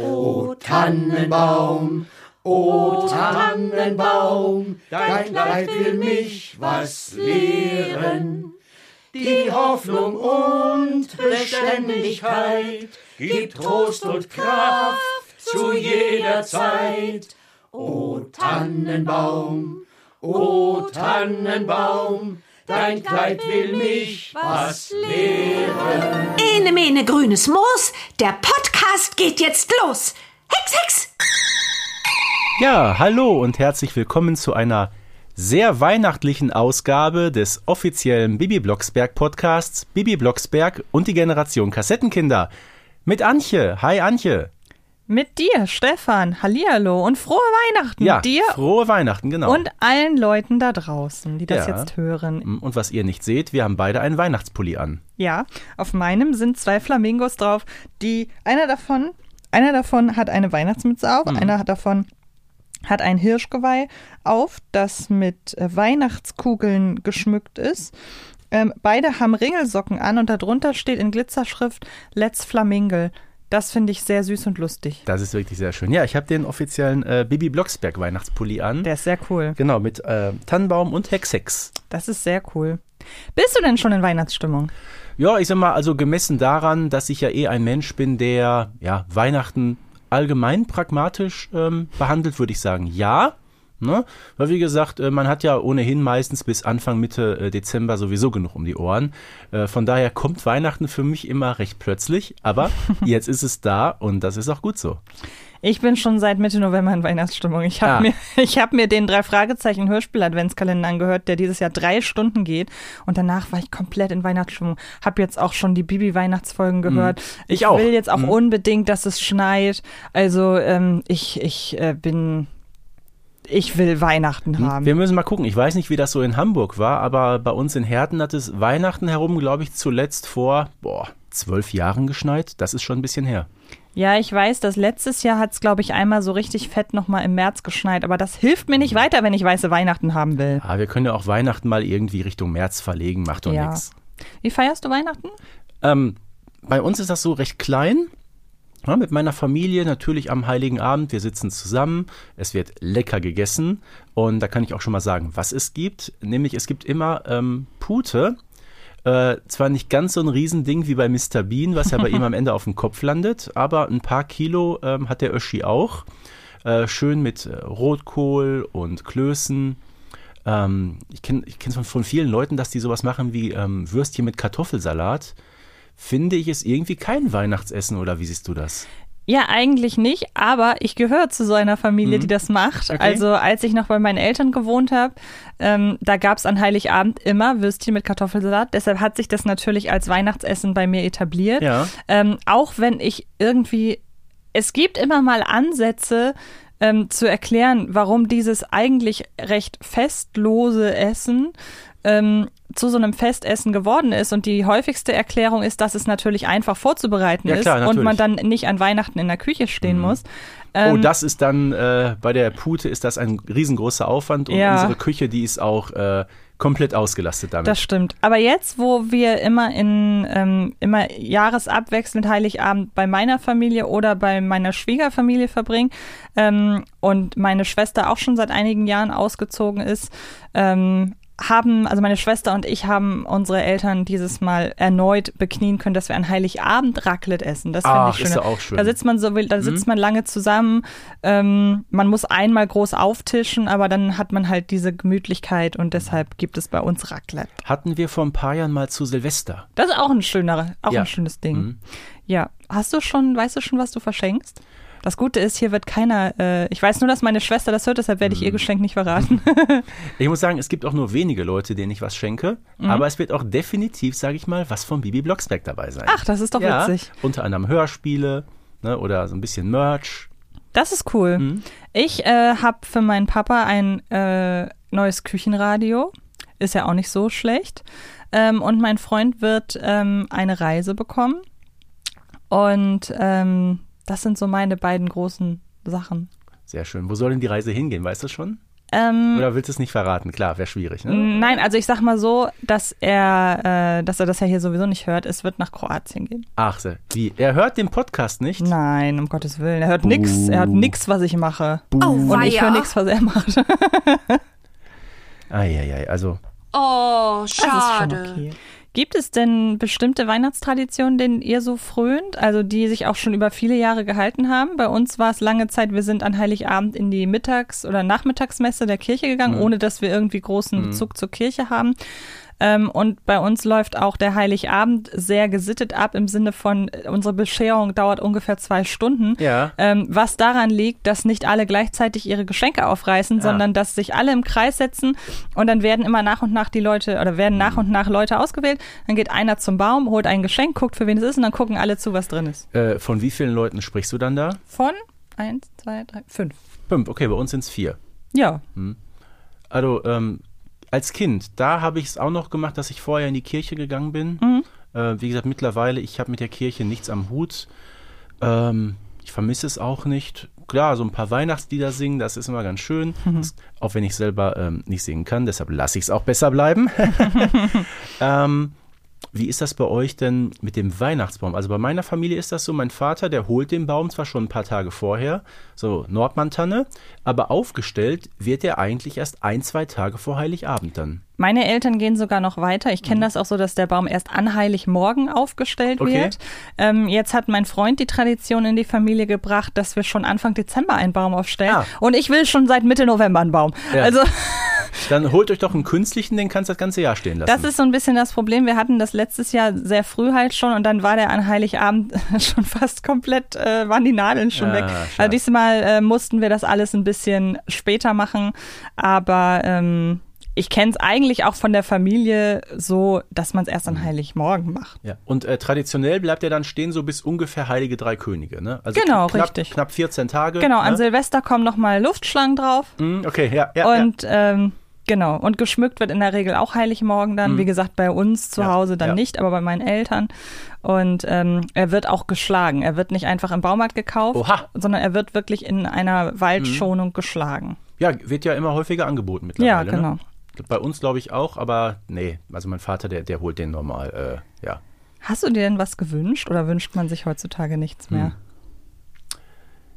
O Tannenbaum, o Tannenbaum, dein Kleid will mich was lehren. Die Hoffnung und Beständigkeit gibt Trost und Kraft zu jeder Zeit. O Tannenbaum, o Tannenbaum, dein Kleid will mich was lehren. Ene mene grünes Moos, der Podcast geht jetzt los. Hex, Hex! Ja, hallo und herzlich willkommen zu einer sehr weihnachtlichen Ausgabe des offiziellen Bibi Blocksberg Podcasts Bibi Blocksberg und die Generation Kassettenkinder. Mit Antje. Hi Antje. Mit dir, Stefan. Hallihallo und frohe Weihnachten. Ja, dir frohe Weihnachten, genau. und allen Leuten da draußen, die das Ja. jetzt hören. Und was ihr nicht seht, wir haben beide einen Weihnachtspulli an. Ja, auf meinem sind zwei Flamingos drauf, die einer davon, einer davon hat eine Weihnachtsmütze auf, Mhm. einer hat davon hat ein Hirschgeweih auf, das mit äh, Weihnachtskugeln geschmückt ist. Ähm, beide haben Ringelsocken an und darunter steht in Glitzerschrift Let's Flamingle. Das finde ich sehr süß und lustig. Das ist wirklich sehr schön. Ja, ich habe den offiziellen äh, Bibi Blocksberg Weihnachtspulli an. Der ist sehr cool. Genau, mit äh, Tannenbaum und Hexex. Das ist sehr cool. Bist du denn schon in Weihnachtsstimmung? Ja, ich sag mal, also gemessen daran, dass ich ja eh ein Mensch bin, der ja Weihnachten allgemein pragmatisch ähm, behandelt, würde ich sagen, ja. Ne? Weil wie gesagt, äh, man hat ja ohnehin meistens bis Anfang Mitte äh, Dezember sowieso genug um die Ohren. Äh, von daher kommt Weihnachten für mich immer recht plötzlich, aber jetzt ist es da und das ist auch gut so. Ich bin schon seit Mitte November in Weihnachtsstimmung. Ich habe Ah. mir, ich hab mir den drei Fragezeichen Hörspiel Adventskalender angehört, der dieses Jahr drei Stunden geht. Und danach war ich komplett in Weihnachtsstimmung. Hab jetzt auch schon die Bibi Weihnachtsfolgen gehört. Mhm. Ich auch. will jetzt auch Mhm. unbedingt, dass es schneit. Also ähm, ich, ich äh, bin, ich will Weihnachten haben. Wir müssen mal gucken. Ich weiß nicht, wie das so in Hamburg war, aber bei uns in Herten hat es Weihnachten herum, glaube ich, zuletzt vor boah, zwölf Jahren geschneit. Das ist schon ein bisschen her. Ja, ich weiß, dass letztes Jahr hat es, glaube ich, einmal so richtig fett nochmal im März geschneit. Aber das hilft mir nicht weiter, wenn ich weiße Weihnachten haben will. Ah, wir können ja auch Weihnachten mal irgendwie Richtung März verlegen, macht doch Ja. nichts. Wie feierst du Weihnachten? Ähm, bei uns ist das so recht klein. Ja, mit meiner Familie natürlich am Heiligen Abend. Wir sitzen zusammen. Es wird lecker gegessen. Und da kann ich auch schon mal sagen, was es gibt. Nämlich es gibt immer ähm, Pute. Äh, zwar nicht ganz so ein Riesending wie bei Mr. Bean, was ja bei ihm am Ende auf dem Kopf landet, aber ein paar Kilo ähm, hat der Öschi auch. Äh, schön mit äh, Rotkohl und Klößen. Ähm, ich kenne kenn's von, von vielen Leuten, dass die sowas machen wie ähm, Würstchen mit Kartoffelsalat. Finde ich es irgendwie kein Weihnachtsessen oder wie siehst du das? Ja, eigentlich nicht, aber ich gehöre zu so einer Familie, die das macht. Mhm. Okay. Also als ich noch bei meinen Eltern gewohnt habe, ähm, da gab es an Heiligabend immer Würstchen mit Kartoffelsalat. Deshalb hat sich das natürlich als Weihnachtsessen bei mir etabliert. Ja. Ähm, auch wenn ich irgendwie, es gibt immer mal Ansätze ähm, zu erklären, warum dieses eigentlich recht festlose Essen ähm, zu so einem Festessen geworden ist. Und die häufigste Erklärung ist, dass es natürlich einfach vorzubereiten Ja, ist klar, und man dann nicht an Weihnachten in der Küche stehen muss. oh, Ähm, das ist dann äh, bei der Pute ist das ein riesengroßer Aufwand und Ja. unsere Küche, die ist auch äh, komplett ausgelastet damit. Das stimmt. Aber jetzt, wo wir immer in ähm, immer jahresabwechselnd Heiligabend bei meiner Familie oder bei meiner Schwiegerfamilie verbringen ähm, und meine Schwester auch schon seit einigen Jahren ausgezogen ist, ähm, haben, also meine Schwester und ich haben unsere Eltern dieses Mal erneut beknien können, dass wir an Heiligabend Raclette essen. Das finde ich schön. ist ja auch schön. Da sitzt man so, da sitzt man lange zusammen. Ähm, man muss einmal groß auftischen, aber dann hat man halt diese Gemütlichkeit und deshalb gibt es bei uns Raclette. Hatten wir vor ein paar Jahren mal zu Silvester. Das ist auch ein schöner, auch Ja. ein schönes Ding. Mhm. Ja. Hast du schon, weißt du schon, was du verschenkst? Das Gute ist, hier wird keiner, äh, ich weiß nur, dass meine Schwester das hört, deshalb werde ich ihr Geschenk nicht verraten. Ich muss sagen, es gibt auch nur wenige Leute, denen ich was schenke, Mhm. aber es wird auch definitiv, sage ich mal, was von Bibi Blocksberg dabei sein. Ach, das ist doch ja, witzig. Unter anderem Hörspiele ne, oder so ein bisschen Merch. Das ist cool. Mhm. Ich äh, habe für meinen Papa ein äh, neues Küchenradio. Ist ja auch nicht so schlecht. Ähm, und mein Freund wird ähm, eine Reise bekommen. Und ähm, das sind so meine beiden großen Sachen. Sehr schön. Wo soll denn die Reise hingehen? Weißt du schon? Ähm, Oder willst du es nicht verraten? Klar, wäre schwierig. Ne? Nein, also ich sag mal so, dass er, äh, dass er das ja hier sowieso nicht hört. Es wird nach Kroatien gehen. Ach, so. wie? Er hört den Podcast nicht? Nein, um Gottes Willen. Er hört nix. Er hört nix, was ich mache. Oh, Und ich höre nix, was er macht. Eieiei, also Oh, Das ist schon schade. okay. Gibt es denn bestimmte Weihnachtstraditionen, denen ihr so frönt, also die sich auch schon über viele Jahre gehalten haben? Bei uns war es lange Zeit, wir sind an Heiligabend in die Mittags- oder Nachmittagsmesse der Kirche gegangen, ohne dass wir irgendwie großen Bezug zur Kirche haben. Ähm, und bei uns läuft auch der Heiligabend sehr gesittet ab im Sinne von, äh, unsere Bescherung dauert ungefähr zwei Stunden. Ja. Ähm, was daran liegt, dass nicht alle gleichzeitig ihre Geschenke aufreißen, Ah. sondern dass sich alle im Kreis setzen und dann werden immer nach und nach die Leute oder werden nach und nach Leute ausgewählt. Dann geht einer zum Baum, holt ein Geschenk, guckt, für wen es ist und dann gucken alle zu, was drin ist. äh, von wie vielen Leuten sprichst du dann da? Von eins, zwei, drei, fünf. Fünf, okay, bei uns sind es vier. Ja. Also ähm, als Kind, da habe ich es auch noch gemacht, dass ich vorher in die Kirche gegangen bin. Mhm. Äh, wie gesagt, mittlerweile, ich habe mit der Kirche nichts am Hut. Ähm, ich vermisse es auch nicht. Klar, so ein paar Weihnachtslieder singen, das ist immer ganz schön. Mhm. Das, auch wenn ich selber ähm, nicht singen kann, deshalb lasse ich es auch besser bleiben. ähm, wie ist das bei euch denn mit dem Weihnachtsbaum? Also bei meiner Familie ist das so, mein Vater, der holt den Baum zwar schon ein paar Tage vorher, so Nordmantanne, aber aufgestellt wird er eigentlich erst ein, zwei Tage vor Heiligabend dann. Meine Eltern gehen sogar noch weiter. Ich kenne das auch so, dass der Baum erst an Heiligmorgen aufgestellt Mhm. Okay. wird. Ähm, jetzt hat mein Freund die Tradition in die Familie gebracht, dass wir schon Anfang Dezember einen Baum aufstellen. Ah. Und ich will schon seit Mitte November einen Baum. Ja. Also Dann holt euch doch einen künstlichen, den kannst du das ganze Jahr stehen lassen. das ist so ein bisschen das Problem. Wir hatten das letztes Jahr sehr früh halt schon und dann war der an Heiligabend schon fast komplett, äh, waren die Nadeln schon Ah, weg. schade. Also diesmal äh, mussten wir das alles ein bisschen später machen, aber ähm, ich kenne es eigentlich auch von der Familie so, dass man es erst Mhm. an Heiligmorgen macht. ja. Und äh, traditionell bleibt er dann stehen so bis ungefähr Heilige Drei Könige, ne? Also Genau, knapp, richtig. Knapp 14 Tage. Genau, an ne? Silvester kommen nochmal Luftschlangen drauf Hm, Okay, ja, ja, und ähm, genau, und geschmückt wird in der Regel auch Heiligmorgen dann. Wie gesagt, bei uns zu Mhm. Ja, Hause dann ja. nicht, aber bei meinen Eltern. Und ähm, er wird auch geschlagen. Er wird nicht einfach im Baumarkt gekauft, Oha. Mhm. sondern er wird wirklich in einer Waldschonung geschlagen. ja. Wird ja immer häufiger angeboten Ja, mittlerweile. genau. Ne? Bei uns glaube ich auch, aber nee, also mein Vater, der, der holt den normal, äh, ja. Hast du dir denn was gewünscht oder wünscht man sich heutzutage nichts mehr? Hm.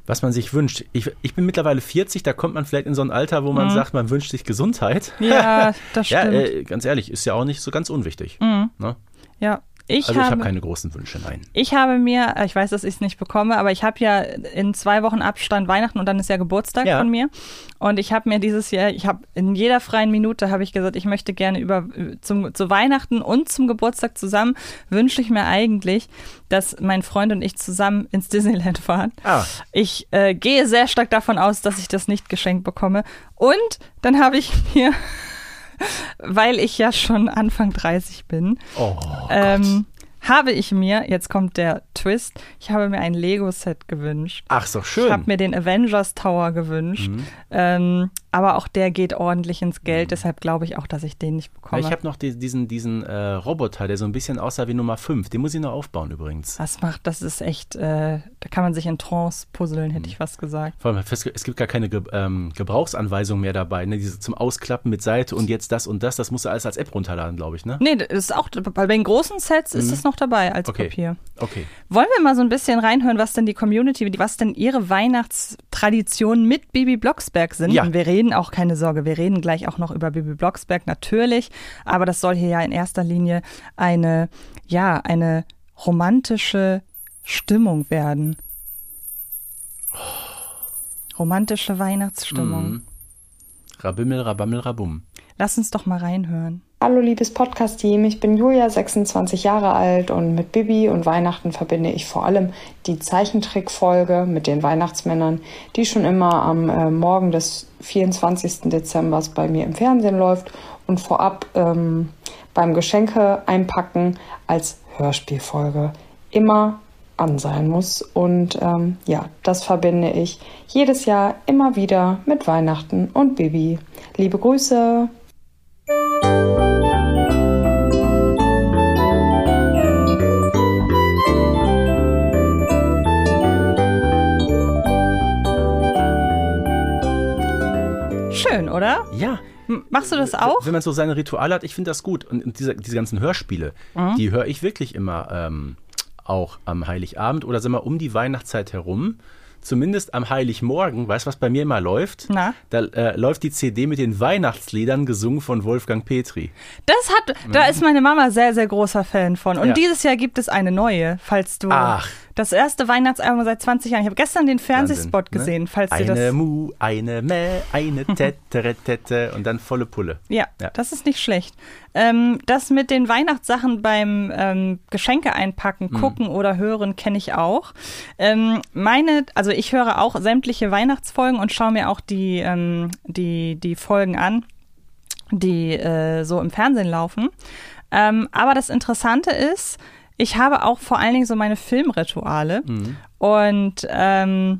Was man sich wünscht. Ich, ich bin mittlerweile 40, da kommt man vielleicht in so ein Alter, wo man sagt, man wünscht sich Gesundheit. Mhm. Ja, das Ja, stimmt. Mhm. äh, ganz ehrlich, ist ja auch nicht so ganz unwichtig. Ne? ja, ich Also ich habe habe keine großen Wünsche, nein. Ich habe mir, äh, ich weiß, dass ich es nicht bekomme, aber ich habe ja in zwei Wochen Abstand Weihnachten und dann ist ja Geburtstag Ja. von mir. Und ich habe mir dieses Jahr, ich habe in jeder freien Minute habe ich gesagt, ich möchte gerne über zum zu Weihnachten und zum Geburtstag zusammen wünsche ich mir eigentlich, dass mein Freund und ich zusammen ins Disneyland fahren. Ah. Ich äh, gehe sehr stark davon aus, dass ich das nicht geschenkt bekomme. Und dann habe ich mir, weil ich ja schon Anfang 30 bin, Oh, ähm, habe ich mir, jetzt kommt der Twist, ich habe mir ein Lego-Set gewünscht. Ach, so Ich schön. habe mir den Avengers Tower gewünscht. Mhm. Ähm, aber auch der geht ordentlich ins Geld, deshalb glaube ich auch, dass ich den nicht bekomme. Ich habe noch die, diesen, diesen äh, Roboter, der so ein bisschen aussah wie Nummer 5. Den muss ich noch aufbauen übrigens. das macht, das ist echt, äh, da kann man sich in Trance puzzeln, Mhm. hätte ich fast gesagt. Vor allem, es gibt gar keine Ge ähm, Gebrauchsanweisung mehr dabei. Ne? Diese zum Ausklappen mit Seite und jetzt das und das. Das musst du alles als App runterladen, glaube ich. Ne? Nee, das ist auch, bei den großen Sets ist es noch dabei als. Okay. Papier. Okay. Wollen wir mal so ein bisschen reinhören, was denn die Community, was denn ihre Weihnachtstraditionen mit Bibi Blocksberg sind? Ja. Und wir reden auch, keine Sorge, wir reden gleich auch noch über Bibi Blocksberg, natürlich. Aber das soll hier ja in erster Linie eine, ja, eine romantische Stimmung werden. Romantische Weihnachtsstimmung. Mhm. Rabimmel, rabammel, rabum. Lass uns doch mal reinhören. Hallo liebes Podcast-Team, ich bin Julia, 26 Jahre alt und mit Bibi und Weihnachten verbinde ich vor allem die Zeichentrickfolge mit den Weihnachtsmännern, die schon immer am äh, Morgen des 24. Dezember bei mir im Fernsehen läuft und vorab ähm, beim Geschenke einpacken als Hörspielfolge immer an sein muss. Und ähm, ja, das verbinde ich jedes Jahr immer wieder mit Weihnachten und Bibi. Liebe Grüße! Schön, oder? Ja. Machst du das auch? Wenn man so seine Rituale hat, ich finde das gut. Und, diese, diese ganzen Hörspiele, Mhm. die höre ich wirklich immer ähm, auch am Heiligabend oder sagen wir um die Weihnachtszeit herum. Zumindest am Heiligmorgen, weißt du, was bei mir immer läuft? Na? Da äh, läuft die CD mit den Weihnachtsliedern gesungen von Wolfgang Petri. Das hat, da ist meine Mama sehr, sehr großer Fan von. Und Ja. dieses Jahr gibt es eine neue, falls du. Ach. Das erste Weihnachtsalbum seit 20 Jahren. Ich habe gestern den Fernsehspot Wahnsinn, ne? gesehen, falls Eine das. Mu, eine Mä, eine Tette, Tette und dann volle Pulle. Ja, Ja. das ist nicht schlecht. Ähm, das mit den Weihnachtssachen beim ähm, Geschenke einpacken, Mhm. gucken oder hören kenne ich auch. Ähm, meine, also ich höre auch sämtliche Weihnachtsfolgen und schaue mir auch die, ähm, die, die Folgen an, die äh, so im Fernsehen laufen. Ähm, aber das Interessante ist, ich habe auch vor allen Dingen so meine Filmrituale. Und ähm,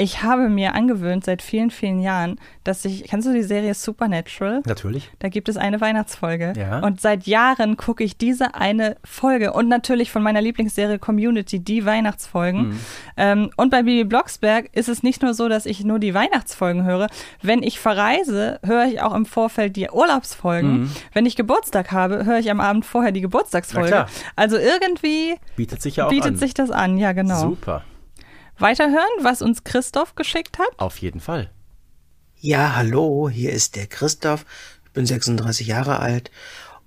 ich habe mir angewöhnt seit vielen, vielen Jahren, dass ich, kennst du die Serie Supernatural? Natürlich. Da gibt es eine Weihnachtsfolge. Ja. Und seit Jahren gucke ich diese eine Folge und natürlich von meiner Lieblingsserie Community die Weihnachtsfolgen. Ähm, und bei Bibi Blocksberg ist es nicht nur so, dass ich nur die Weihnachtsfolgen höre. Wenn ich verreise, höre ich auch im Vorfeld die Urlaubsfolgen. Wenn ich Geburtstag habe, höre ich am Abend vorher die Geburtstagsfolge. Also irgendwie Bietet sich ja auch bietet an. sich das an. Ja, genau. Super. Weiterhören, was uns Christoph geschickt hat. Auf jeden Fall. Ja, hallo, hier ist der Christoph. Ich bin 36 Jahre alt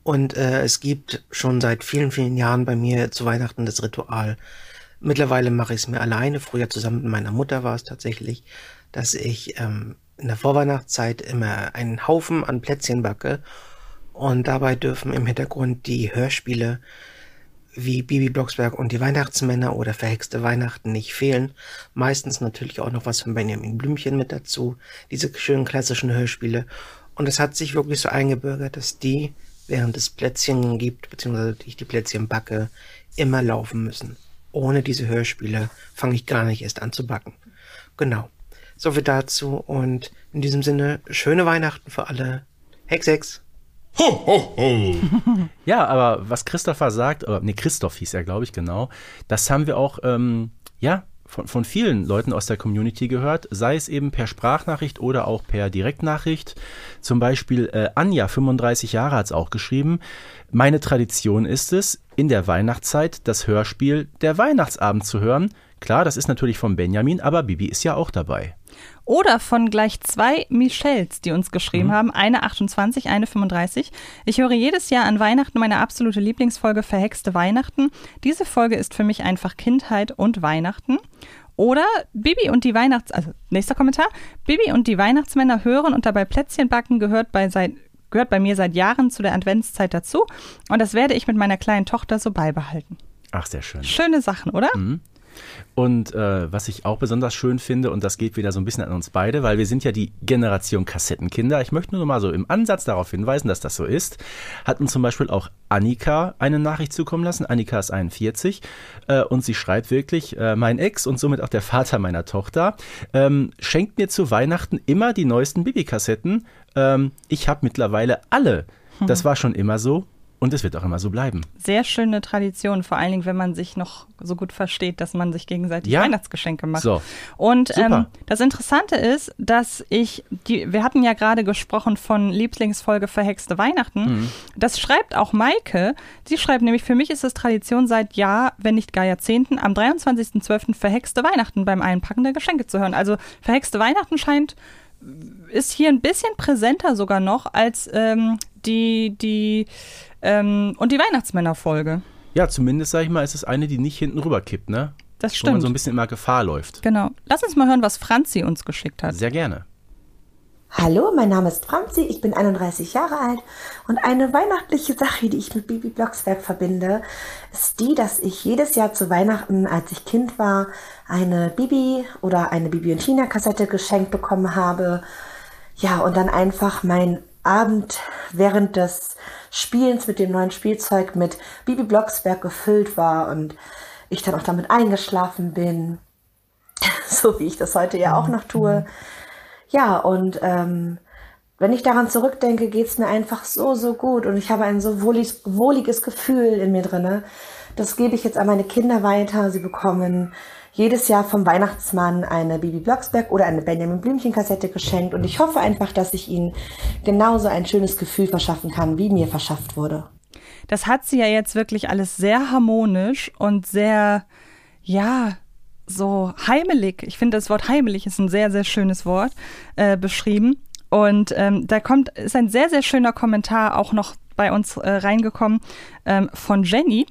und äh, es gibt schon seit vielen, vielen Jahren bei mir zu Weihnachten das Ritual. Mittlerweile mache ich es mir alleine. Früher zusammen mit meiner Mutter war es tatsächlich, dass ich ähm, in der Vorweihnachtszeit immer einen Haufen an Plätzchen backe und dabei dürfen im Hintergrund die Hörspiele wie Bibi Blocksberg und die Weihnachtsmänner oder Verhexte Weihnachten nicht fehlen. Meistens natürlich auch noch was von Benjamin Blümchen mit dazu. Diese schönen klassischen Hörspiele. Und es hat sich wirklich so eingebürgert, dass die, während es Plätzchen gibt, beziehungsweise ich die Plätzchen backe, immer laufen müssen. Ohne diese Hörspiele fange ich gar nicht erst an zu backen. Genau. So viel dazu und in diesem Sinne schöne Weihnachten für alle. Hex, Hex. Ja, aber was Christopher sagt, oder nee, Christoph hieß er, glaube ich, genau, das haben wir auch, ähm, ja, von, von vielen Leuten aus der Community gehört, sei es eben per Sprachnachricht oder auch per Direktnachricht. Zum Beispiel äh, Anja, 35 Jahre, hat es auch geschrieben. Meine Tradition ist es, in der Weihnachtszeit das Hörspiel Der Weihnachtsabend zu hören. Klar, das ist natürlich von Benjamin, aber Bibi ist ja auch dabei. Oder von gleich zwei Michelles, die uns geschrieben haben. Eine 28, eine 35. Ich höre jedes Jahr an Weihnachten meine absolute Lieblingsfolge Verhexte Weihnachten. Diese Folge ist für mich einfach Kindheit und Weihnachten. Oder Bibi und die Weihnachts... Also, nächster Kommentar. Bibi und die Weihnachtsmänner hören und dabei Plätzchen backen gehört bei seit gehört bei mir seit Jahren zu der Adventszeit dazu. Und das werde ich mit meiner kleinen Tochter so beibehalten. Ach, sehr schön. Schöne Sachen, oder? Und äh, was ich auch besonders schön finde, und das geht wieder so ein bisschen an uns beide, weil wir sind ja die Generation Kassettenkinder. Ich möchte nur mal so im Ansatz darauf hinweisen, dass das so ist. Hat uns zum Beispiel auch Annika eine Nachricht zukommen lassen. Annika ist 41 äh, und sie schreibt wirklich, äh, mein Ex und somit auch der Vater meiner Tochter ähm, schenkt mir zu Weihnachten immer die neuesten Bibi-Kassetten. Ähm, ich habe mittlerweile alle. Das war schon immer so und es wird auch immer so bleiben. Sehr schöne Tradition, vor allen Dingen, wenn man sich noch so gut versteht, dass man sich gegenseitig Ja. Weihnachtsgeschenke macht. So. Und ähm, das Interessante ist, dass ich, die, wir hatten ja gerade gesprochen von Lieblingsfolge Verhexte Weihnachten. Mhm. Das schreibt auch Maike. Sie schreibt nämlich, für mich ist es Tradition seit Jahr, wenn nicht gar Jahrzehnten, am 23.12. Verhexte Weihnachten beim Einpacken der Geschenke zu hören. Also Verhexte Weihnachten scheint ist hier ein bisschen präsenter sogar noch als ähm, die, die ähm, und die Weihnachtsmännerfolge. Ja, zumindest, sag ich mal, ist es eine, die nicht hinten rüberkippt, ne? Das Wo man stimmt. so ein bisschen immer Gefahr läuft. Genau. Lass uns mal hören, was Franzi uns geschickt hat. Sehr gerne. Hallo, mein Name ist Franzi, ich bin 31 Jahre alt und eine weihnachtliche Sache, die ich mit Bibi Blocksberg verbinde, ist die, dass ich jedes Jahr zu Weihnachten, als ich Kind war, eine Bibi oder eine Bibi und Tina Kassette geschenkt bekommen habe. Ja, und dann einfach mein Abend während des Spielens mit dem neuen Spielzeug mit Bibi Blocksberg gefüllt war und ich dann auch damit eingeschlafen bin. So wie ich das heute ja auch noch tue. Ja, und ähm, wenn ich daran zurückdenke, geht's mir einfach so, so gut und ich habe ein so wohlig, wohliges Gefühl in mir drinne, Das gebe ich jetzt an meine Kinder weiter. Sie bekommen jedes Jahr vom Weihnachtsmann eine Bibi Blocksberg oder eine Benjamin Blümchen Kassette geschenkt und ich hoffe einfach, dass ich ihnen genauso ein schönes Gefühl verschaffen kann, wie mir verschafft wurde. Das hat sie ja jetzt wirklich alles sehr harmonisch und sehr, ja, so heimelig. Ich finde, das Wort heimelig ist ein sehr, sehr schönes Wort äh, beschrieben. Und ähm, da kommt, ist ein sehr, sehr schöner Kommentar auch noch bei uns äh, reingekommen ähm, von Jenny.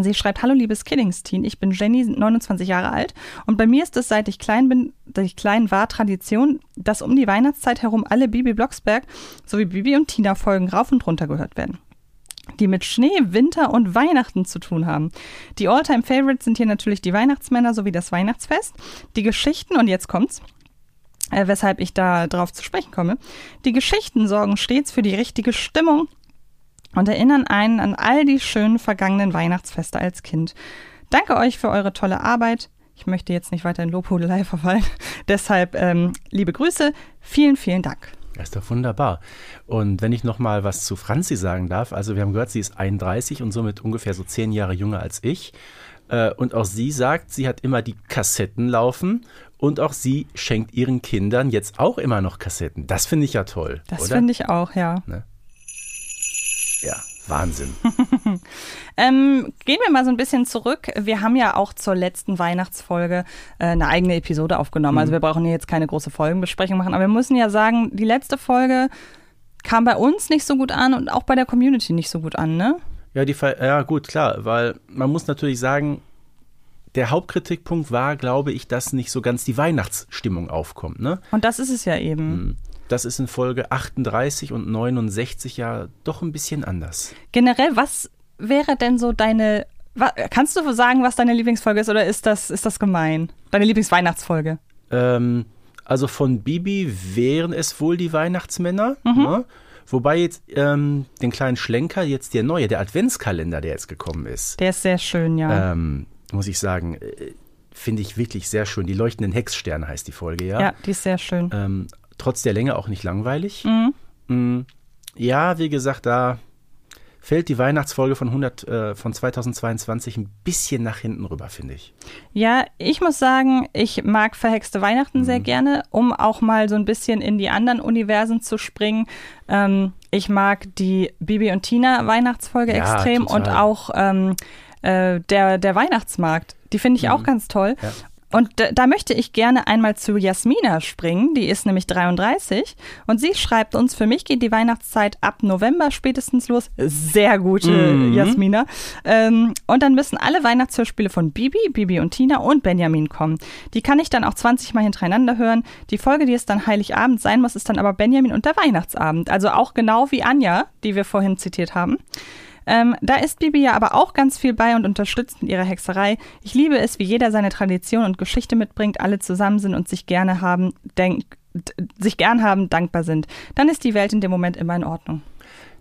Sie schreibt, hallo liebes Killingsteam, ich bin Jenny, 29 Jahre alt und bei mir ist es, seit ich klein bin, seit ich klein war, Tradition, dass um die Weihnachtszeit herum alle Bibi Blocksberg sowie Bibi und Tina Folgen rauf und runter gehört werden die mit Schnee, Winter und Weihnachten zu tun haben. Die Alltime favorites sind hier natürlich die Weihnachtsmänner sowie das Weihnachtsfest, die Geschichten und jetzt kommt's, äh, weshalb ich da drauf zu sprechen komme. Die Geschichten sorgen stets für die richtige Stimmung und erinnern einen an all die schönen vergangenen Weihnachtsfeste als Kind. Danke euch für eure tolle Arbeit. Ich möchte jetzt nicht weiter in Lobhudelei verfallen. Deshalb ähm, liebe Grüße. Vielen, vielen Dank. Das ist doch wunderbar. Und wenn ich noch mal was zu Franzi sagen darf, also wir haben gehört, sie ist 31 und somit ungefähr so zehn Jahre jünger als ich. Äh, und auch sie sagt, sie hat immer die Kassetten laufen und auch sie schenkt ihren Kindern jetzt auch immer noch Kassetten. Das finde ich ja toll. Das finde ich auch, ja. Ne? Ja, Wahnsinn. ähm, gehen wir mal so ein bisschen zurück. Wir haben ja auch zur letzten Weihnachtsfolge äh, eine eigene Episode aufgenommen. Also mhm. Also wir brauchen hier jetzt keine große Folgenbesprechung machen. Aber wir müssen ja sagen, die letzte Folge kam bei uns nicht so gut an und auch bei der Community nicht so gut an, ne? Ja, die, ja gut, klar, weil man muss natürlich sagen, der Hauptkritikpunkt war, glaube ich, dass nicht so ganz die Weihnachtsstimmung aufkommt. Ne? Und das ist es ja eben. Das ist in Folge 38 und 69 ja doch ein bisschen anders. Generell, was wäre denn so deine. Kannst du sagen, was deine Lieblingsfolge ist oder ist das, ist das gemein? Deine Lieblingsweihnachtsfolge? Ähm, also von Bibi wären es wohl die Weihnachtsmänner. Mhm. Ne? Wobei jetzt ähm, den kleinen Schlenker, jetzt der neue, der Adventskalender, der jetzt gekommen ist. Der ist sehr schön, ja. Ähm, muss ich sagen, äh, finde ich wirklich sehr schön. Die leuchtenden Hexsterne heißt die Folge, ja. Ja, die ist sehr schön. Ähm, trotz der Länge auch nicht langweilig. Mhm. Mm, ja, wie gesagt, da fällt die Weihnachtsfolge von 100 äh, von 2022 ein bisschen nach hinten rüber, finde ich. Ja, ich muss sagen, ich mag verhexte Weihnachten mhm. sehr gerne, um auch mal so ein bisschen in die anderen Universen zu springen. Ähm, ich mag die Bibi und Tina Weihnachtsfolge ja, extrem total. und auch ähm, äh, der, der Weihnachtsmarkt. Die finde ich mhm. auch ganz toll. Ja. Und da möchte ich gerne einmal zu Jasmina springen, die ist nämlich 33 und sie schreibt uns, für mich geht die Weihnachtszeit ab November spätestens los. Sehr gut, mhm. Jasmina. Ähm, und dann müssen alle Weihnachtshörspiele von Bibi, Bibi und Tina und Benjamin kommen. Die kann ich dann auch 20 Mal hintereinander hören. Die Folge, die es dann Heiligabend sein muss, ist dann aber Benjamin und der Weihnachtsabend. Also auch genau wie Anja, die wir vorhin zitiert haben. Ähm, da ist Bibi ja aber auch ganz viel bei und unterstützt in ihrer Hexerei. Ich liebe es, wie jeder seine Tradition und Geschichte mitbringt, alle zusammen sind und sich gerne haben, denk, sich gern haben, dankbar sind. Dann ist die Welt in dem Moment immer in Ordnung.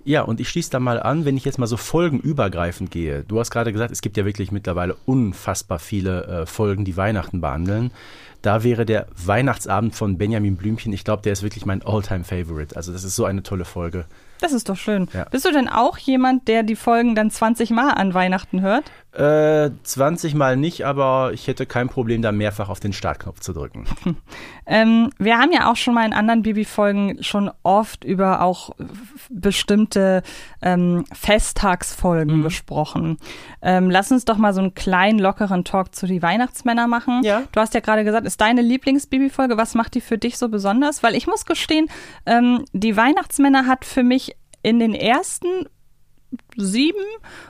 Ja, und ich schließe da mal an, wenn ich jetzt mal so folgenübergreifend gehe. Du hast gerade gesagt, es gibt ja wirklich mittlerweile unfassbar viele äh, Folgen, die Weihnachten behandeln. Da wäre der Weihnachtsabend von Benjamin Blümchen, ich glaube, der ist wirklich mein Alltime favorite Also das ist so eine tolle Folge. Das ist doch schön. Ja. Bist du denn auch jemand, der die Folgen dann 20 Mal an Weihnachten hört? Äh, 20 Mal nicht, aber ich hätte kein Problem, da mehrfach auf den Startknopf zu drücken. ähm, wir haben ja auch schon mal in anderen Bibi-Folgen schon oft über auch bestimmte ähm, Festtagsfolgen mhm. gesprochen. Ähm, lass uns doch mal so einen kleinen, lockeren Talk zu die Weihnachtsmänner machen. Ja. Du hast ja gerade gesagt, ist deine Lieblings-Bibi-Folge. Was macht die für dich so besonders? Weil ich muss gestehen, ähm, die Weihnachtsmänner hat für mich in den ersten sieben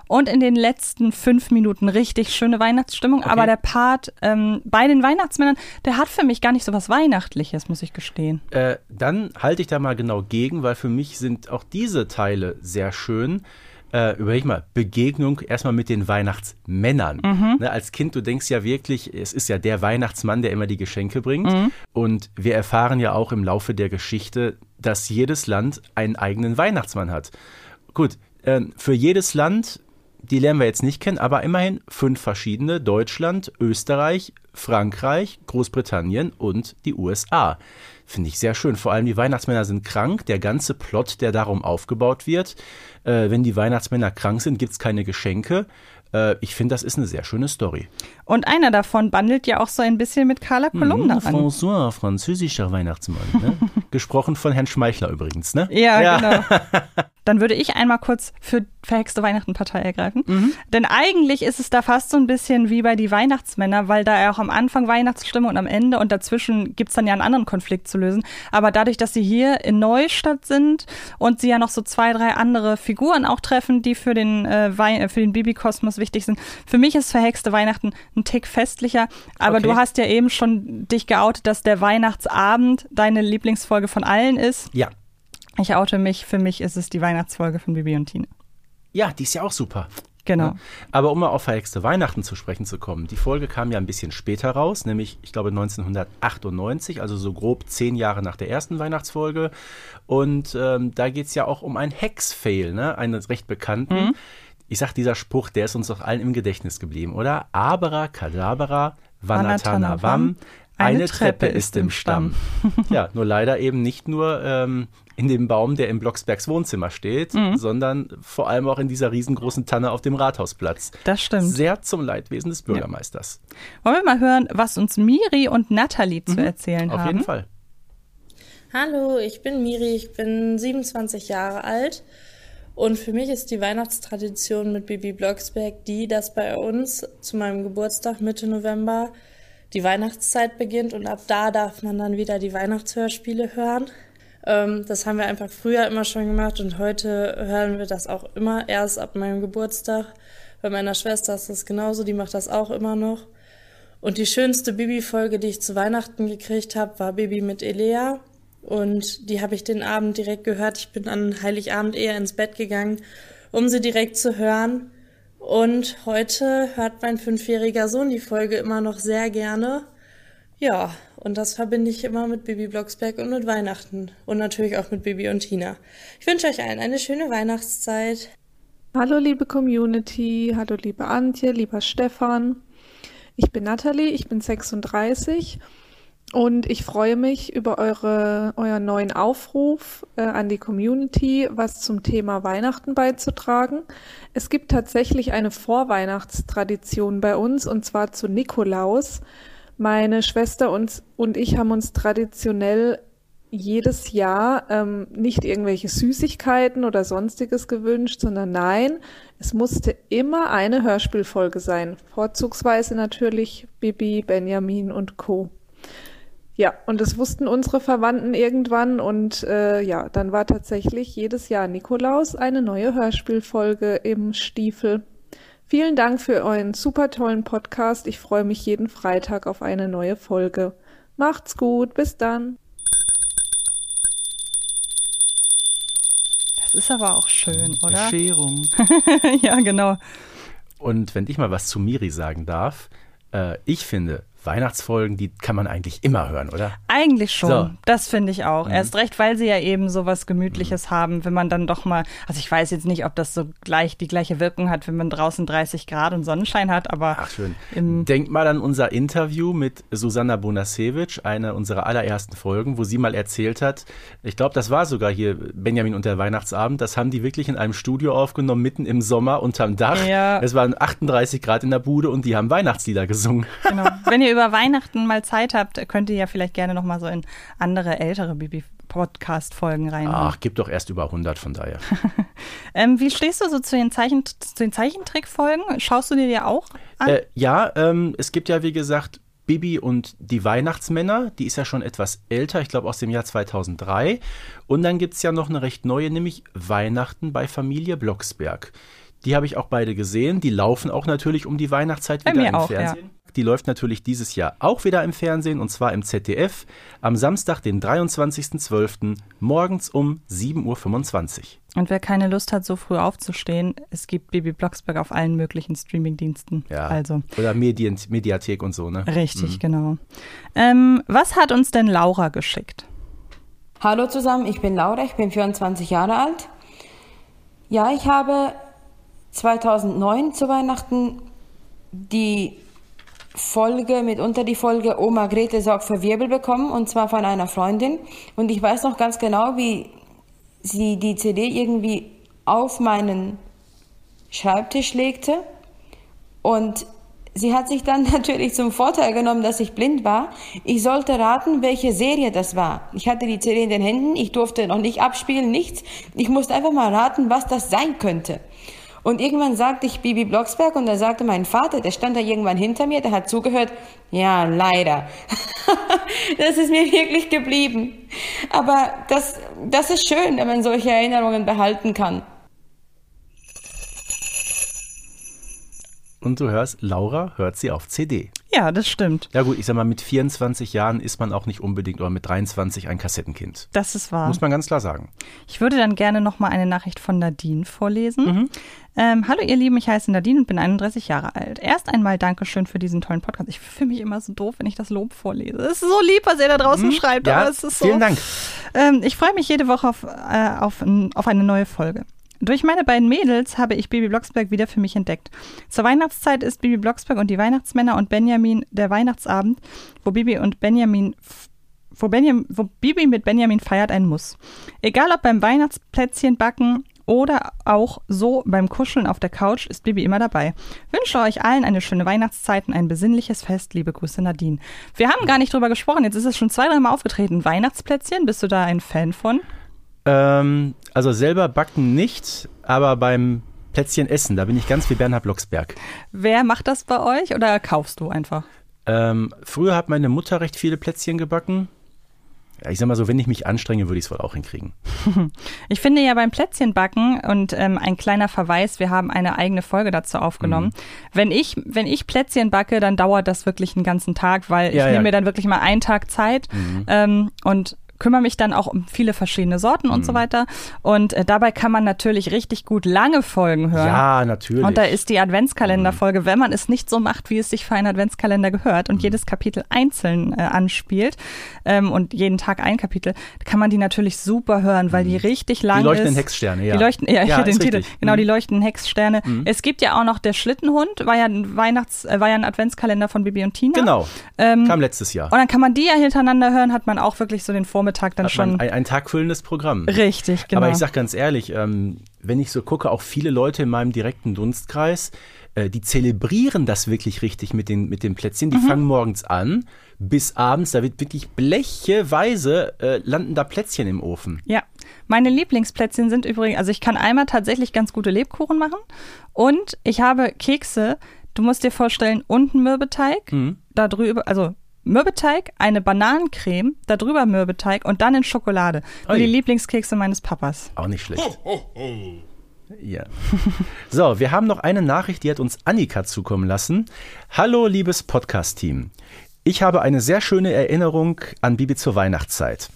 und in den letzten fünf Minuten richtig schöne Weihnachtsstimmung. Okay. Aber der Part ähm, bei den Weihnachtsmännern, der hat für mich gar nicht so was Weihnachtliches, muss ich gestehen. Äh, dann halte ich da mal genau gegen, weil für mich sind auch diese Teile sehr schön. Äh, überleg mal, Begegnung erstmal mit den Weihnachtsmännern. Mhm. Ne, als Kind, du denkst ja wirklich, es ist ja der Weihnachtsmann, der immer die Geschenke bringt. Mhm. Und wir erfahren ja auch im Laufe der Geschichte, dass jedes Land einen eigenen Weihnachtsmann hat. Gut, für jedes Land, die lernen wir jetzt nicht kennen, aber immerhin fünf verschiedene: Deutschland, Österreich, Frankreich, Großbritannien und die USA. Finde ich sehr schön. Vor allem die Weihnachtsmänner sind krank. Der ganze Plot, der darum aufgebaut wird. Äh, wenn die Weihnachtsmänner krank sind, gibt es keine Geschenke. Äh, ich finde, das ist eine sehr schöne Story. Und einer davon bandelt ja auch so ein bisschen mit Carla Kolumna an. François, französischer Weihnachtsmann. Ne? Gesprochen von Herrn Schmeichler übrigens, ne? Ja, genau. Dann würde ich einmal kurz für verhexte Weihnachten Partei ergreifen. Denn eigentlich ist es da fast so ein bisschen wie bei die Weihnachtsmänner, weil da ja auch am Anfang Weihnachtsstimme und am Ende und dazwischen gibt's dann ja einen anderen Konflikt zu lösen. Aber dadurch, dass sie hier in Neustadt sind und sie ja noch so zwei, drei andere Figuren auch treffen, die für den, äh, für den Bibi-Kosmos wichtig sind. Für mich ist verhexte Weihnachten ein Tick festlicher. Aber Okay. du hast ja eben schon dich geoutet, dass der Weihnachtsabend deine Lieblingsfolge von allen ist. Ja. Ich oute mich, für mich ist es die Weihnachtsfolge von Bibi und Tina. Ja, die ist ja auch super. Genau. Ja. Aber um mal auf verhexte Weihnachten zu sprechen zu kommen, die Folge kam ja ein bisschen später raus, nämlich, ich glaube, 1998, also so grob zehn Jahre nach der ersten Weihnachtsfolge. Und ähm, da geht es ja auch um einen Hex-Fail, ne? einen recht bekannten. Ich sag, dieser Spruch, der ist uns doch allen im Gedächtnis geblieben, oder? Abera, Kadabra, Vanatana, Wam, eine Treppe ist im Stamm. ja, nur leider eben nicht nur ähm, in dem Baum, der im Blocksbergs Wohnzimmer steht, sondern vor allem auch in dieser riesengroßen Tanne auf dem Rathausplatz. Das stimmt. Sehr zum Leidwesen des Bürgermeisters. Wollen wir mal hören, was uns Miri und Nathalie zu erzählen Mhm. Auf haben? jeden Fall. Hallo, ich bin Miri, ich bin 27 Jahre alt und für mich ist die Weihnachtstradition mit Bibi Blocksberg die, dass bei uns zu meinem Geburtstag Mitte November die Weihnachtszeit beginnt und ab da darf man dann wieder die Weihnachtshörspiele hören. Ähm, das haben wir einfach früher immer schon gemacht und heute hören wir das auch immer erst ab meinem Geburtstag. Bei meiner Schwester ist das genauso, die macht das auch immer noch. Und die schönste Bibi-Folge, die ich zu Weihnachten gekriegt habe, war Bibi mit Elea. Und die habe ich den Abend direkt gehört. Ich bin an Heiligabend eher ins Bett gegangen, um sie direkt zu hören. Und heute hört mein fünfjähriger Sohn die Folge immer noch sehr gerne. Ja, und das verbinde ich immer mit Bibi Blocksberg und mit Weihnachten. Und natürlich auch mit Bibi und Tina. Ich wünsche euch allen eine schöne Weihnachtszeit. Hallo liebe Community, hallo liebe Antje, lieber Stefan. Ich bin Nathalie, ich bin 36 und ich freue mich über eure, euren neuen Aufruf äh, an die Community, was zum Thema Weihnachten beizutragen. Es gibt tatsächlich eine Vorweihnachtstradition bei uns und zwar zu Nikolaus. Meine Schwester und, und ich haben uns traditionell jedes Jahr ähm, nicht irgendwelche Süßigkeiten oder sonstiges gewünscht, sondern nein, es musste immer eine Hörspielfolge sein. Vorzugsweise natürlich Bibi, Benjamin und Co. Ja, und das wussten unsere Verwandten irgendwann und äh, ja, dann war tatsächlich jedes Jahr Nikolaus eine neue Hörspielfolge im Stiefel. Vielen Dank für euren super tollen Podcast. Ich freue mich jeden Freitag auf eine neue Folge. Macht's gut, bis dann. Das ist aber auch schön, oder? Bescherung. ja, genau. Und wenn ich mal was zu Miri sagen darf, äh, ich finde, Weihnachtsfolgen, die kann man eigentlich immer hören, oder? Eigentlich schon. So. Das finde ich auch. Erst recht, weil sie ja eben so was Gemütliches haben, wenn man dann doch mal, also ich weiß jetzt nicht, ob das so gleich die gleiche Wirkung hat, wenn man draußen 30 Grad und Sonnenschein hat, aber Ach schön. Denkt mal an unser Interview mit Susanna Bonasewicz, eine unserer allerersten Folgen, wo sie mal erzählt hat, ich glaube, das war sogar hier Benjamin und der Weihnachtsabend, das haben die wirklich in einem Studio aufgenommen, mitten im Sommer unterm Dach. Ja. Es waren 38 Grad in der Bude und die haben Weihnachtslieder gesungen. genau. wenn ihr über Weihnachten mal Zeit habt, könnt ihr ja vielleicht gerne noch mal so in andere ältere Bibi-Podcast-Folgen reinhören. Ach, gibt doch erst über 100 von daher. Ähm, wie stehst du so zu den, Zeichen, zu den Zeichentrickfolgen? Schaust du dir die auch an? Äh, ja, ähm, es gibt ja, wie gesagt, Bibi und die Weihnachtsmänner, die ist ja schon etwas älter, ich glaube aus dem Jahr 2003. Und dann gibt es ja noch eine recht neue, nämlich Weihnachten bei Familie Blocksberg. Die habe ich auch beide gesehen. Die laufen auch natürlich um die Weihnachtszeit wieder mir im auch, Fernsehen. Die läuft natürlich dieses Jahr auch wieder im Fernsehen und zwar im ZDF am Samstag, den 23.12. morgens um 7.25 Uhr. Und wer keine Lust hat, so früh aufzustehen, es gibt Bibi Blocksberg auf allen möglichen Streamingdiensten. Ja. Also Oder Medien, Mediathek und so, ne? richtig, genau. Ähm, was hat uns denn Laura geschickt? Hallo zusammen, ich bin Laura, ich bin 24 Jahre alt. Ja, ich habe 2009 zu Weihnachten die Folge, mitunter die Folge Oma Grete sorgt für Wirbel bekommen, und zwar von einer Freundin. Und ich weiß noch ganz genau, wie sie die CD irgendwie auf meinen Schreibtisch legte Und sie hat sich dann natürlich zum Vorteil genommen, dass ich blind war. Ich sollte raten, welche Serie das war. Ich hatte die CD in den Händen, ich durfte noch nicht abspielen, nichts. Ich musste einfach mal raten, was das sein könnte. Und irgendwann sagte ich Bibi Blocksberg und da sagte mein Vater, der stand da irgendwann hinter mir, der hat zugehört, ja, leider. das ist mir wirklich geblieben. Aber das, das ist schön, wenn man solche Erinnerungen behalten kann. Und du hörst, Laura hört sie auf CD. Ja, das stimmt. Ja gut, ich sag mal, mit 24 Jahren ist man auch nicht unbedingt oder mit 23 ein Kassettenkind. Das ist wahr. Muss man ganz klar sagen. Ich würde dann gerne noch mal eine Nachricht von Nadine vorlesen. Mhm. Ähm, Hallo ihr Lieben, ich heiße Nadine und bin 31 Jahre alt. Erst einmal Dankeschön für diesen tollen Podcast. Ich fühle mich immer so doof, wenn ich das Lob vorlese. Es ist so lieb, was ihr da draußen mhm. schreibt. Ja, aber es ist so, vielen Dank. Ähm, ich freue mich jede Woche auf, äh, auf, auf eine neue Folge. Durch meine beiden Mädels habe ich Bibi Blocksberg wieder für mich entdeckt. Zur Weihnachtszeit ist Bibi Blocksberg und die Weihnachtsmänner und Benjamin der Weihnachtsabend, wo Bibi und Benjamin wo, Benjamin, wo Bibi mit Benjamin feiert, ein Muss. Egal ob beim Weihnachtsplätzchen backen oder auch so beim Kuscheln auf der Couch ist Bibi immer dabei. Wünsche euch allen eine schöne Weihnachtszeit und ein besinnliches Fest. Liebe Grüße, Nadine. Wir haben gar nicht drüber gesprochen. Jetzt ist es schon zwei, dreimal aufgetreten. Weihnachtsplätzchen, bist du da ein Fan von? Ähm, also selber backen nicht, aber beim Plätzchen essen, da bin ich ganz wie Bernhard Blocksberg. Wer macht das bei euch oder kaufst du einfach? Ähm, früher hat meine Mutter recht viele Plätzchen gebacken. Ja, ich sag mal so, wenn ich mich anstrenge, würde ich es wohl auch hinkriegen. Ich finde ja beim Plätzchenbacken und ähm, ein kleiner Verweis, wir haben eine eigene Folge dazu aufgenommen. Mhm. Wenn ich, wenn ich Plätzchen backe, dann dauert das wirklich einen ganzen Tag, weil ich ja, nehme ja. mir dann wirklich mal einen Tag Zeit mhm. ähm, und kümmere mich dann auch um viele verschiedene Sorten und so mhm. weiter. Und äh, dabei kann man natürlich richtig gut lange Folgen hören. Ja, natürlich. Und da ist die Adventskalenderfolge, mhm. wenn man es nicht so macht, wie es sich für einen Adventskalender gehört und mhm. jedes Kapitel einzeln äh, anspielt ähm, und jeden Tag ein Kapitel, kann man die natürlich super hören, weil die mhm. richtig lang ist. Die leuchtenden Hexsterne, ja. Die leuchten, ja, ja, den Titel. Richtig. Genau, mhm. die leuchtenden Hexsterne. Mhm. Es gibt ja auch noch der Schlittenhund, war ja ein Weihnachts, äh, war ja ein Adventskalender von Bibi und Tina. Genau. Ähm, Kam letztes Jahr. Und dann kann man die ja hintereinander hören, hat man auch wirklich so den Vormittag Vormittag dann Hat schon. Ein, ein tagfüllendes Programm. Richtig, genau. Aber ich sag ganz ehrlich, ähm, wenn ich so gucke, auch viele Leute in meinem direkten Dunstkreis, äh, die zelebrieren das wirklich richtig mit den, mit den Plätzchen. Die mhm. fangen morgens an bis abends, da wird wirklich blecheweise äh, landen da Plätzchen im Ofen. Ja, meine Lieblingsplätzchen sind übrigens, also ich kann einmal tatsächlich ganz gute Lebkuchen machen und ich habe Kekse, du musst dir vorstellen, unten Mürbeteig, mhm. da drüber, also Mürbeteig, eine Bananencreme, darüber Mürbeteig und dann in Schokolade. Oi. die Lieblingskekse meines Papas. Auch nicht schlecht. Ho, ho, ho. Ja. So, wir haben noch eine Nachricht, die hat uns Annika zukommen lassen. Hallo, liebes Podcast-Team. Ich habe eine sehr schöne Erinnerung an Bibi zur Weihnachtszeit.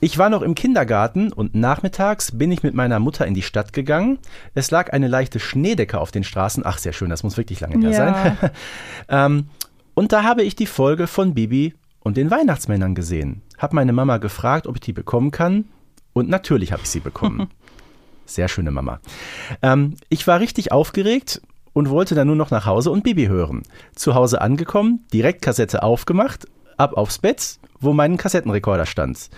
Ich war noch im Kindergarten und nachmittags bin ich mit meiner Mutter in die Stadt gegangen. Es lag eine leichte Schneedecke auf den Straßen. Ach, sehr schön, das muss wirklich lange her ja. sein. ähm, und da habe ich die Folge von Bibi und den Weihnachtsmännern gesehen. Hab meine Mama gefragt, ob ich die bekommen kann. Und natürlich habe ich sie bekommen. Sehr schöne Mama. Ähm, ich war richtig aufgeregt und wollte dann nur noch nach Hause und Bibi hören. Zu Hause angekommen, direkt Kassette aufgemacht, ab aufs Bett, wo mein Kassettenrekorder stand.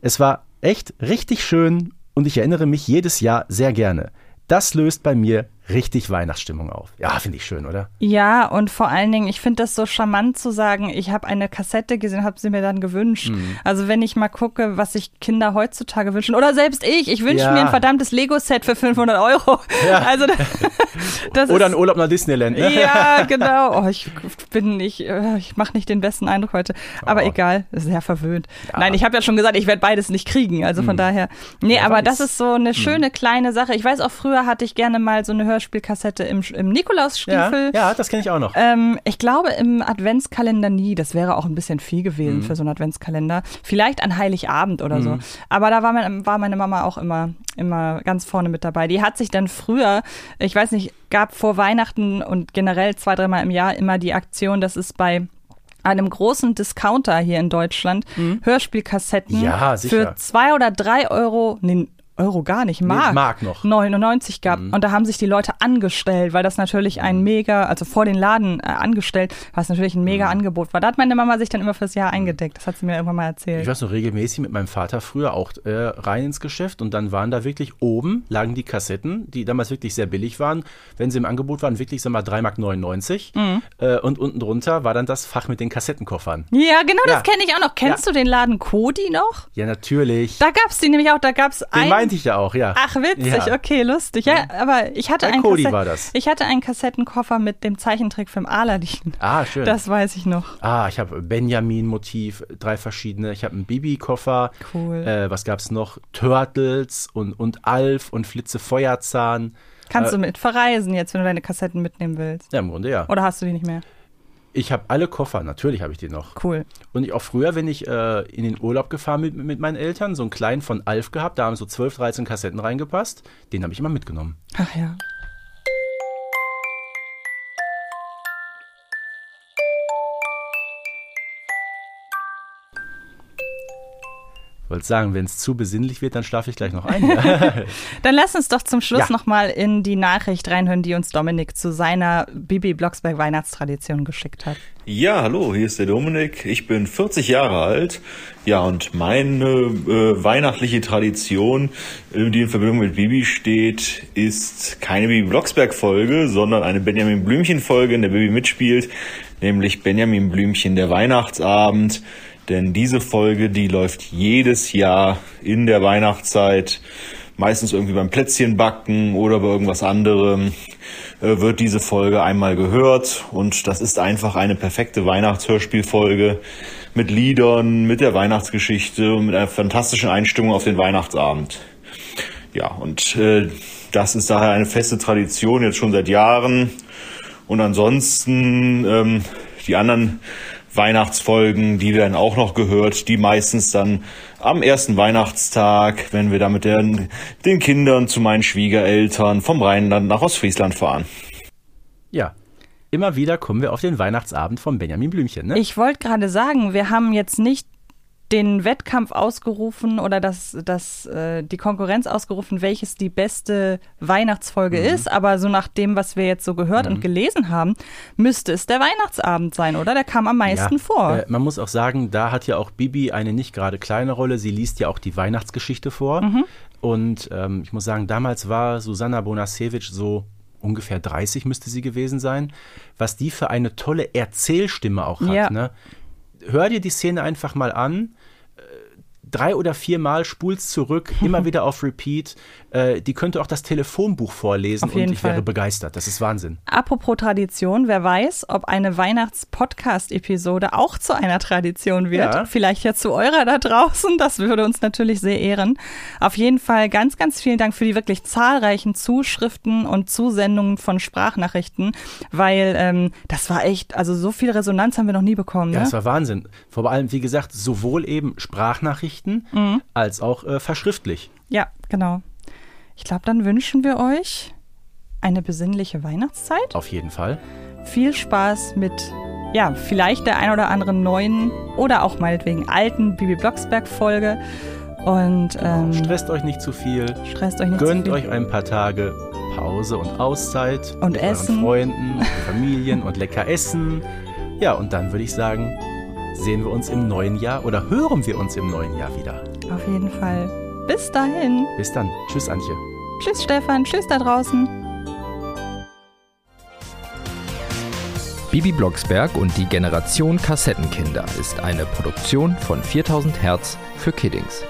Es war echt richtig schön und ich erinnere mich jedes Jahr sehr gerne. Das löst bei mir richtig Weihnachtsstimmung auf. Ja, finde ich schön, oder? Ja, und vor allen Dingen, ich finde das so charmant zu sagen, ich habe eine Kassette gesehen, habe sie mir dann gewünscht. Mhm. Also wenn ich mal gucke, was sich Kinder heutzutage wünschen, oder selbst ich, ich wünsche ja. mir ein verdammtes Lego-Set für 500 Euro. Ja. Also das oder ein Urlaub nach Disneyland. Ne? Ja, genau. Oh, ich bin nicht, äh, ich mache nicht den besten Eindruck heute. Aber oh. egal, sehr verwöhnt. Ja. Nein, ich habe ja schon gesagt, ich werde beides nicht kriegen. Also von mhm. daher. Nee, aber weiß. das ist so eine mhm. schöne kleine Sache. Ich weiß auch, früher hatte ich gerne mal so eine Hörspielkassette im, im Nikolausstiefel. Ja, ja, das kenne ich auch noch. Ähm, ich glaube im Adventskalender nie. Das wäre auch ein bisschen viel gewesen mhm. für so einen Adventskalender. Vielleicht an Heiligabend oder mhm. so. Aber da war, mein, war meine Mama auch immer, immer ganz vorne mit dabei. Die hat sich dann früher, ich weiß nicht, gab vor Weihnachten und generell zwei, dreimal im Jahr immer die Aktion, dass es bei einem großen Discounter hier in Deutschland mhm. Hörspielkassetten ja, für zwei oder drei Euro, nee, Euro gar nicht, Mark, Nee, Mark noch. 99 gab. Mhm. Und da haben sich die Leute angestellt, weil das natürlich ein mega, also vor den Laden äh, angestellt, was natürlich ein Mhm. mega Angebot war. Da hat meine Mama sich dann immer fürs Jahr eingedeckt. Das hat sie mir irgendwann mal erzählt. Ich weiß noch regelmäßig mit meinem Vater früher auch äh, rein ins Geschäft und dann waren da wirklich oben lagen die Kassetten, die damals wirklich sehr billig waren. Wenn sie im Angebot waren, wirklich, sag mal, 3,99 Mark. Äh, und unten drunter war dann das Fach mit den Kassettenkoffern. ja, genau, Ja. das kenne ich auch noch. Kennst Ja. du den Laden Kodi noch? Ja, natürlich. Da gab's die nämlich auch, da gab's Den ein meinte ich ja auch, ja. Ach, witzig, Ja. okay, lustig. Ja, aber ich hatte Bei einen Kasset- war das. Ich hatte einen Kassettenkoffer mit dem Zeichentrickfilm Aladdin. Ah, schön. Das weiß ich noch. Ah, ich habe Benjamin-Motiv, drei verschiedene. Ich habe einen Bibi-Koffer. Cool. Äh, was gab's noch? Turtles und, und Alf und Flitze Feuerzahn. Kannst Äh, du mit verreisen jetzt, wenn du deine Kassetten mitnehmen willst? Ja, im Grunde ja. Oder hast du die nicht mehr? Ich habe alle Koffer, natürlich habe ich die noch. Cool. Und ich auch früher, wenn ich äh, in den Urlaub gefahren mit, mit meinen Eltern, so einen kleinen von Alf gehabt, da haben so 12, 13 Kassetten reingepasst. Den habe ich immer mitgenommen. Ach ja. Wollte sagen, wenn es zu besinnlich wird, dann schlafe ich gleich noch ein. Dann lass uns doch zum Schluss Ja. nochmal in die Nachricht reinhören, die uns Dominik zu seiner Bibi Blocksberg Weihnachtstradition geschickt hat. Ja, hallo, hier ist der Dominik. Ich bin 40 Jahre alt. Ja, und meine äh, weihnachtliche Tradition, äh, die in Verbindung mit Bibi steht, ist keine Bibi Blocksberg-Folge, sondern eine Benjamin Blümchen-Folge, in der Bibi mitspielt, nämlich Benjamin Blümchen, der Weihnachtsabend. Denn diese Folge, die läuft jedes Jahr in der Weihnachtszeit meistens irgendwie beim Plätzchenbacken oder bei irgendwas anderem, äh, wird diese Folge einmal gehört. Und das ist einfach eine perfekte Weihnachtshörspielfolge mit Liedern, mit der Weihnachtsgeschichte und mit einer fantastischen Einstimmung auf den Weihnachtsabend. Ja, und äh, das ist daher eine feste Tradition jetzt schon seit Jahren. Und ansonsten ähm, die anderen Weihnachtsfolgen, die werden auch noch gehört, die meistens dann am ersten Weihnachtstag, wenn wir da mit den, den Kindern zu meinen Schwiegereltern vom Rheinland nach Ostfriesland fahren. ja. Immer wieder kommen wir auf den Weihnachtsabend von Benjamin Blümchen. Ne? Ich wollte gerade sagen, wir haben jetzt nicht den Wettkampf ausgerufen oder das, das, äh, die Konkurrenz ausgerufen, welches die beste Weihnachtsfolge Mhm. ist, aber so nach dem, was wir jetzt so gehört und gelesen haben, müsste es der Weihnachtsabend sein, oder? Der kam am meisten Ja, vor. Äh, man muss auch sagen, da hat ja auch Bibi eine nicht gerade kleine Rolle. Sie liest ja auch die Weihnachtsgeschichte vor. Mhm. Und ähm, ich muss sagen, damals war Susanna Bonasewicz so ungefähr 30 müsste sie gewesen sein. Was die für eine tolle Erzählstimme auch hat. Ja. Ne? Hör dir die Szene einfach mal an. Drei oder viermal spulst zurück, immer wieder auf Repeat. Äh, die könnte auch das Telefonbuch vorlesen und ich Fall. wäre begeistert. Das ist Wahnsinn. Apropos Tradition, wer weiß, ob eine Weihnachts-Podcast-Episode auch zu einer Tradition wird. Ja. Vielleicht ja zu eurer da draußen. Das würde uns natürlich sehr ehren. Auf jeden Fall ganz, ganz vielen Dank für die wirklich zahlreichen Zuschriften und Zusendungen von Sprachnachrichten, weil ähm, das war echt, also so viel Resonanz haben wir noch nie bekommen. Ja, Ne? das war Wahnsinn. Vor allem, wie gesagt, sowohl eben Sprachnachrichten Mhm. als auch äh, verschriftlich. ja, genau. Ich glaube, dann wünschen wir euch eine besinnliche Weihnachtszeit. Auf jeden Fall. viel Spaß mit, ja, vielleicht der ein oder anderen neuen oder auch meinetwegen alten Bibi Blocksberg-Folge. Und ähm, Stresst euch nicht zu viel. stresst euch nicht Gönnt zu viel. euch ein paar Tage Pause und Auszeit. Und mit Essen. euren Freunden und Familien und lecker essen. Ja, und dann würde ich sagen, sehen wir uns im neuen Jahr oder hören wir uns im neuen Jahr wieder. Auf jeden Fall. Bis dahin. Bis dann. Tschüss, Antje. Tschüss, Stefan. Tschüss da draußen. Bibi Blocksberg und die Generation Kassettenkinder ist eine Produktion von 4000 Hertz für Kiddings.